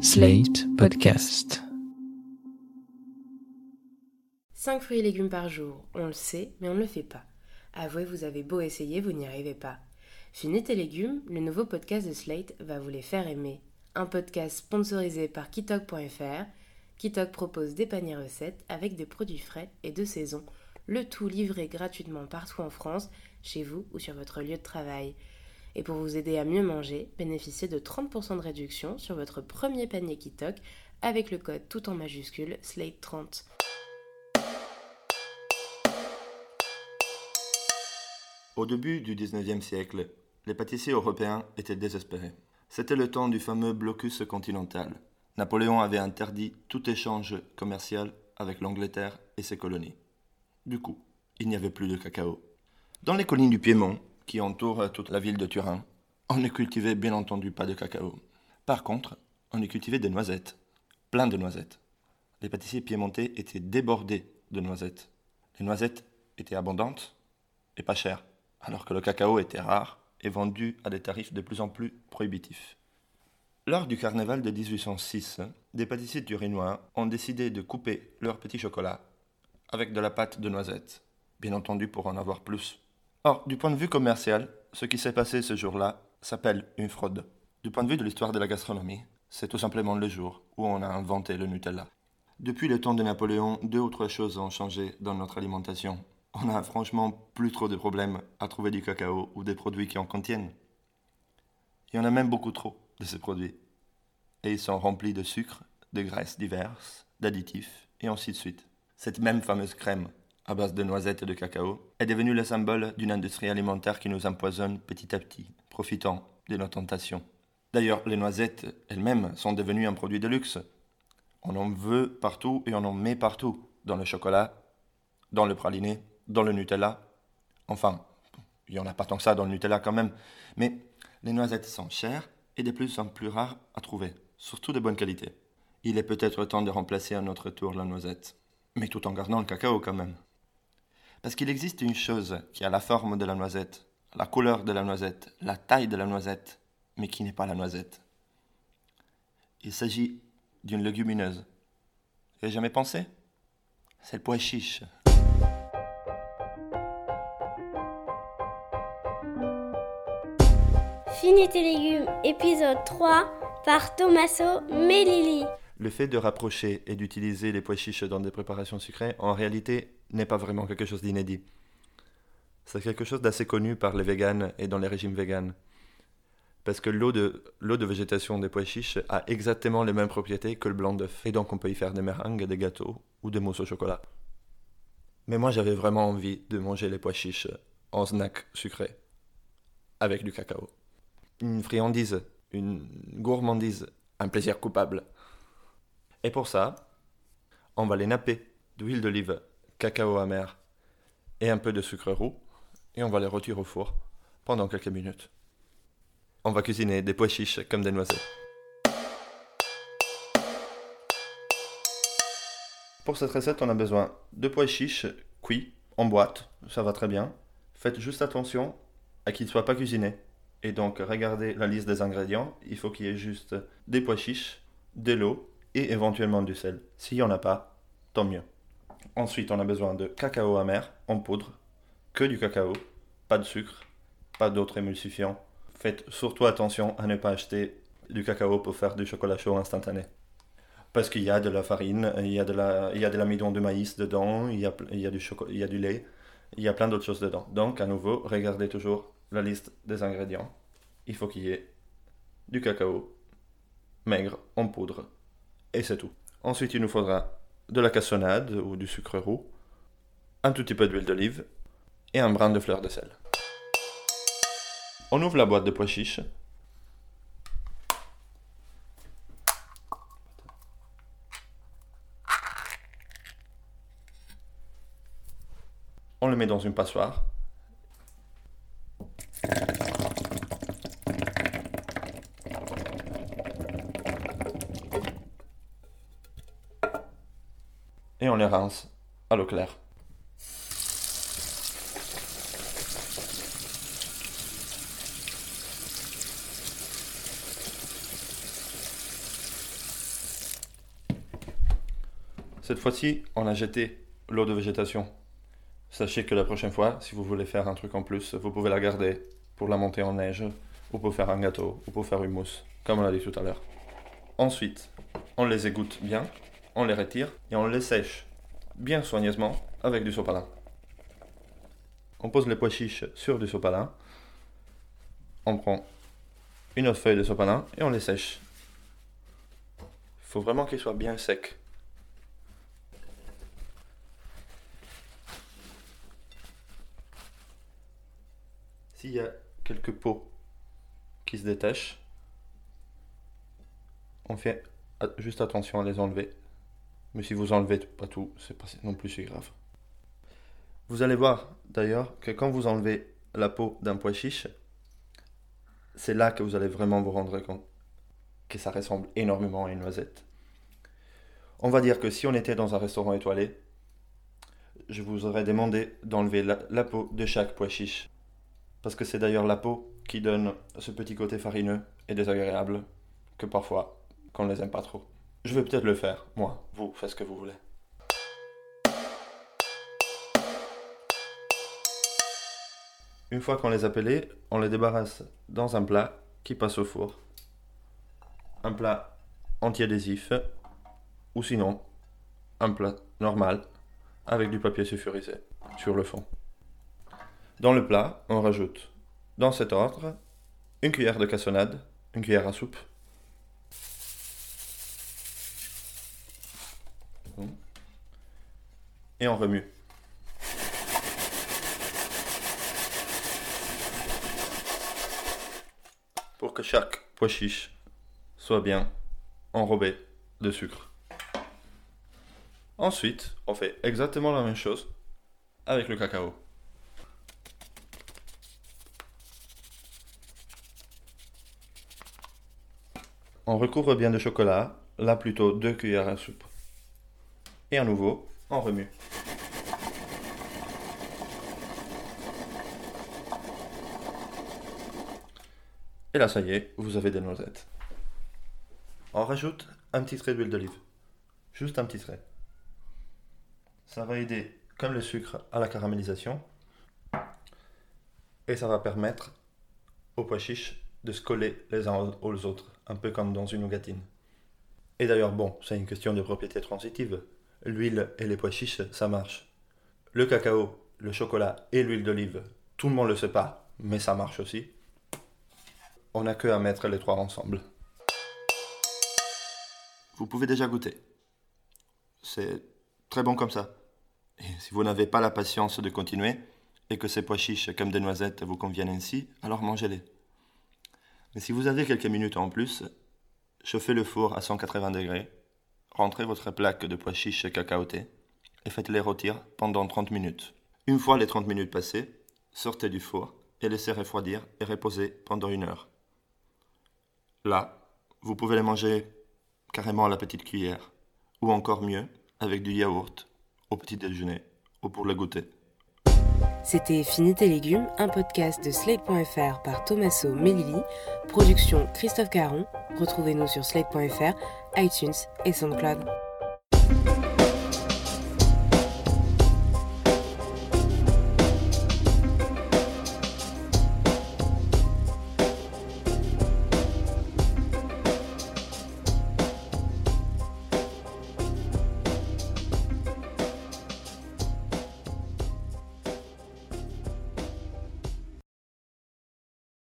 Slate Podcast. 5 fruits et légumes par jour, on le sait, mais on ne le fait pas. Avouez, vous avez beau essayer, vous n'y arrivez pas. Finis tes légumes, le nouveau podcast de Slate va vous les faire aimer. Un podcast sponsorisé par Kitok.fr. Kitok propose des paniers recettes avec des produits frais et de saison, le tout livré gratuitement partout en France, chez vous ou sur votre lieu de travail. Et pour vous aider à mieux manger, bénéficiez de 30% de réduction sur votre premier panier Kitok avec le code tout en majuscule SLATE30. Au début du XIXe siècle, les pâtissiers européens étaient désespérés. C'était le temps du fameux blocus continental. Napoléon avait interdit tout échange commercial avec l'Angleterre et ses colonies. Du coup, il n'y avait plus de cacao. Dans les collines du Piémont, qui entourent toute la ville de Turin, on ne cultivait bien entendu pas de cacao. Par contre, on y cultivait des noisettes, plein de noisettes. Les pâtissiers piémontais étaient débordés de noisettes. Les noisettes étaient abondantes et pas chères, alors que le cacao était rare et vendu à des tarifs de plus en plus prohibitifs. Lors du carnaval de 1806, des pâtissiers turinois ont décidé de couper leur petit chocolat avec de la pâte de noisette, bien entendu pour en avoir plus. Or, du point de vue commercial, ce qui s'est passé ce jour-là s'appelle une fraude. Du point de vue de l'histoire de la gastronomie, c'est tout simplement le jour où on a inventé le Nutella. Depuis le temps de Napoléon, deux ou trois choses ont changé dans notre alimentation. On n'a franchement plus trop de problèmes à trouver du cacao ou des produits qui en contiennent. Il y en a même beaucoup trop de ces produits. Et ils sont remplis de sucre, de graisses diverses, d'additifs, et ainsi de suite. Cette même fameuse crème à base de noisettes et de cacao, est devenu le symbole d'une industrie alimentaire qui nous empoisonne petit à petit, profitant de nos tentations. D'ailleurs, les noisettes elles-mêmes sont devenues un produit de luxe. On en veut partout et on en met partout, dans le chocolat, dans le praliné, dans le Nutella. Enfin, il n'y en a pas tant que ça dans le Nutella quand même, mais les noisettes sont chères et de plus en plus rares à trouver, surtout de bonne qualité. Il est peut-être temps de remplacer à notre tour la noisette, mais tout en gardant le cacao quand même. Parce qu'il existe une chose qui a la forme de la noisette, la couleur de la noisette, la taille de la noisette, mais qui n'est pas la noisette. Il s'agit d'une légumineuse. Vous avez jamais pensé? C'est le pois chiche. Finis tes légumes, épisode 3 par Tommaso Melilli. Le fait de rapprocher et d'utiliser les pois chiches dans des préparations sucrées, en réalité, n'est pas vraiment quelque chose d'inédit. C'est quelque chose d'assez connu par les véganes et dans les régimes véganes. Parce que l'eau de, l'eau de végétation des pois chiches a exactement les mêmes propriétés que le blanc d'œuf. Et donc on peut y faire des meringues, des gâteaux ou des mousses au chocolat. Mais moi j'avais vraiment envie de manger les pois chiches en snack sucré. Avec du cacao. Une friandise, une gourmandise, un plaisir coupable. Et pour ça, on va les napper d'huile d'olive cacao amer et un peu de sucre roux, et on va les retirer au four pendant quelques minutes. On va cuisiner des pois chiches comme des noisettes. Pour cette recette, on a besoin de pois chiches cuits en boîte, ça va très bien. Faites juste attention à qu'ils ne soient pas cuisinés. Et donc, regardez la liste des ingrédients. Il faut qu'il y ait juste des pois chiches, de l'eau et éventuellement du sel. S'il n'y en a pas, tant mieux. Ensuite, on a besoin de cacao amer en poudre, que du cacao, pas de sucre, pas d'autres émulsifiants. Faites surtout attention à ne pas acheter du cacao pour faire du chocolat chaud instantané. Parce qu'il y a de la farine, il y a de la, il y a de l'amidon de maïs dedans, il y a, il y a du il y a du lait, il y a plein d'autres choses dedans. Donc, à nouveau, regardez toujours la liste des ingrédients. Il faut qu'il y ait du cacao maigre en poudre et c'est tout. Ensuite, il nous faudra de la cassonade ou du sucre roux, un tout petit peu d'huile d'olive et un brin de fleur de sel. On ouvre la boîte de pois chiches. On le met dans une passoire. On les rince à l'eau claire. Cette fois-ci, on a jeté l'eau de végétation. Sachez que la prochaine fois, si vous voulez faire un truc en plus, vous pouvez la garder pour la monter en neige, ou pour faire un gâteau, ou pour faire une mousse, comme on l'a dit tout à l'heure. Ensuite, on les égoutte bien, on les retire et on les sèche bien soigneusement avec du sopalin. On pose les pois chiches sur du sopalin. On prend une autre feuille de sopalin et on les sèche. Il faut vraiment qu'ils soient bien secs. S'il y a quelques peaux qui se détachent, on fait juste attention à les enlever. Mais si vous enlevez pas tout, c'est pas non plus si grave. Vous allez voir d'ailleurs que quand vous enlevez la peau d'un pois chiche, c'est là que vous allez vraiment vous rendre compte que ça ressemble énormément à une noisette. On va dire que si on était dans un restaurant étoilé, je vous aurais demandé d'enlever la, peau de chaque pois chiche. Parce que c'est d'ailleurs la peau qui donne ce petit côté farineux et désagréable que parfois qu'on ne les aime pas trop. Je vais peut-être le faire, moi. Vous, faites ce que vous voulez. Une fois qu'on les a pelés, on les débarrasse dans un plat qui passe au four. Un plat anti-adhésif ou sinon un plat normal avec du papier sulfurisé sur le fond. Dans le plat, on rajoute dans cet ordre une cuillère de cassonade, une cuillère à soupe, et on remue. Pour que chaque pois chiche soit bien enrobé de sucre. Ensuite, on fait exactement la même chose avec le cacao. On recouvre bien de chocolat, là plutôt deux cuillères à soupe. Et à nouveau, on remue. Et là, ça y est, vous avez des noisettes. On rajoute un petit trait d'huile d'olive. Juste un petit trait. Ça va aider, comme le sucre, à la caramélisation. Et ça va permettre aux pois chiches de se coller les uns aux autres, un peu comme dans une nougatine. Et d'ailleurs, bon, c'est une question de propriété transitive. L'huile et les pois chiches, ça marche. Le cacao, le chocolat et l'huile d'olive, tout le monde le sait pas, mais ça marche aussi on n'a que à mettre les trois ensemble. Vous pouvez déjà goûter. C'est très bon comme ça. Et si vous n'avez pas la patience de continuer, et que ces pois chiches comme des noisettes vous conviennent ainsi, alors mangez-les. Mais si vous avez quelques minutes en plus, chauffez le four à 180 degrés, rentrez votre plaque de pois chiches cacaotés et faites-les rôtir pendant 30 minutes. Une fois les 30 minutes passées, sortez du four et laissez refroidir et reposer pendant une heure. Là, vous pouvez les manger carrément à la petite cuillère, ou encore mieux, avec du yaourt, au petit déjeuner, ou pour le goûter. C'était Fini tes légumes, un podcast de Slate.fr par Tommaso Melili, production Christophe Caron. Retrouvez-nous sur Slate.fr, iTunes et SoundCloud.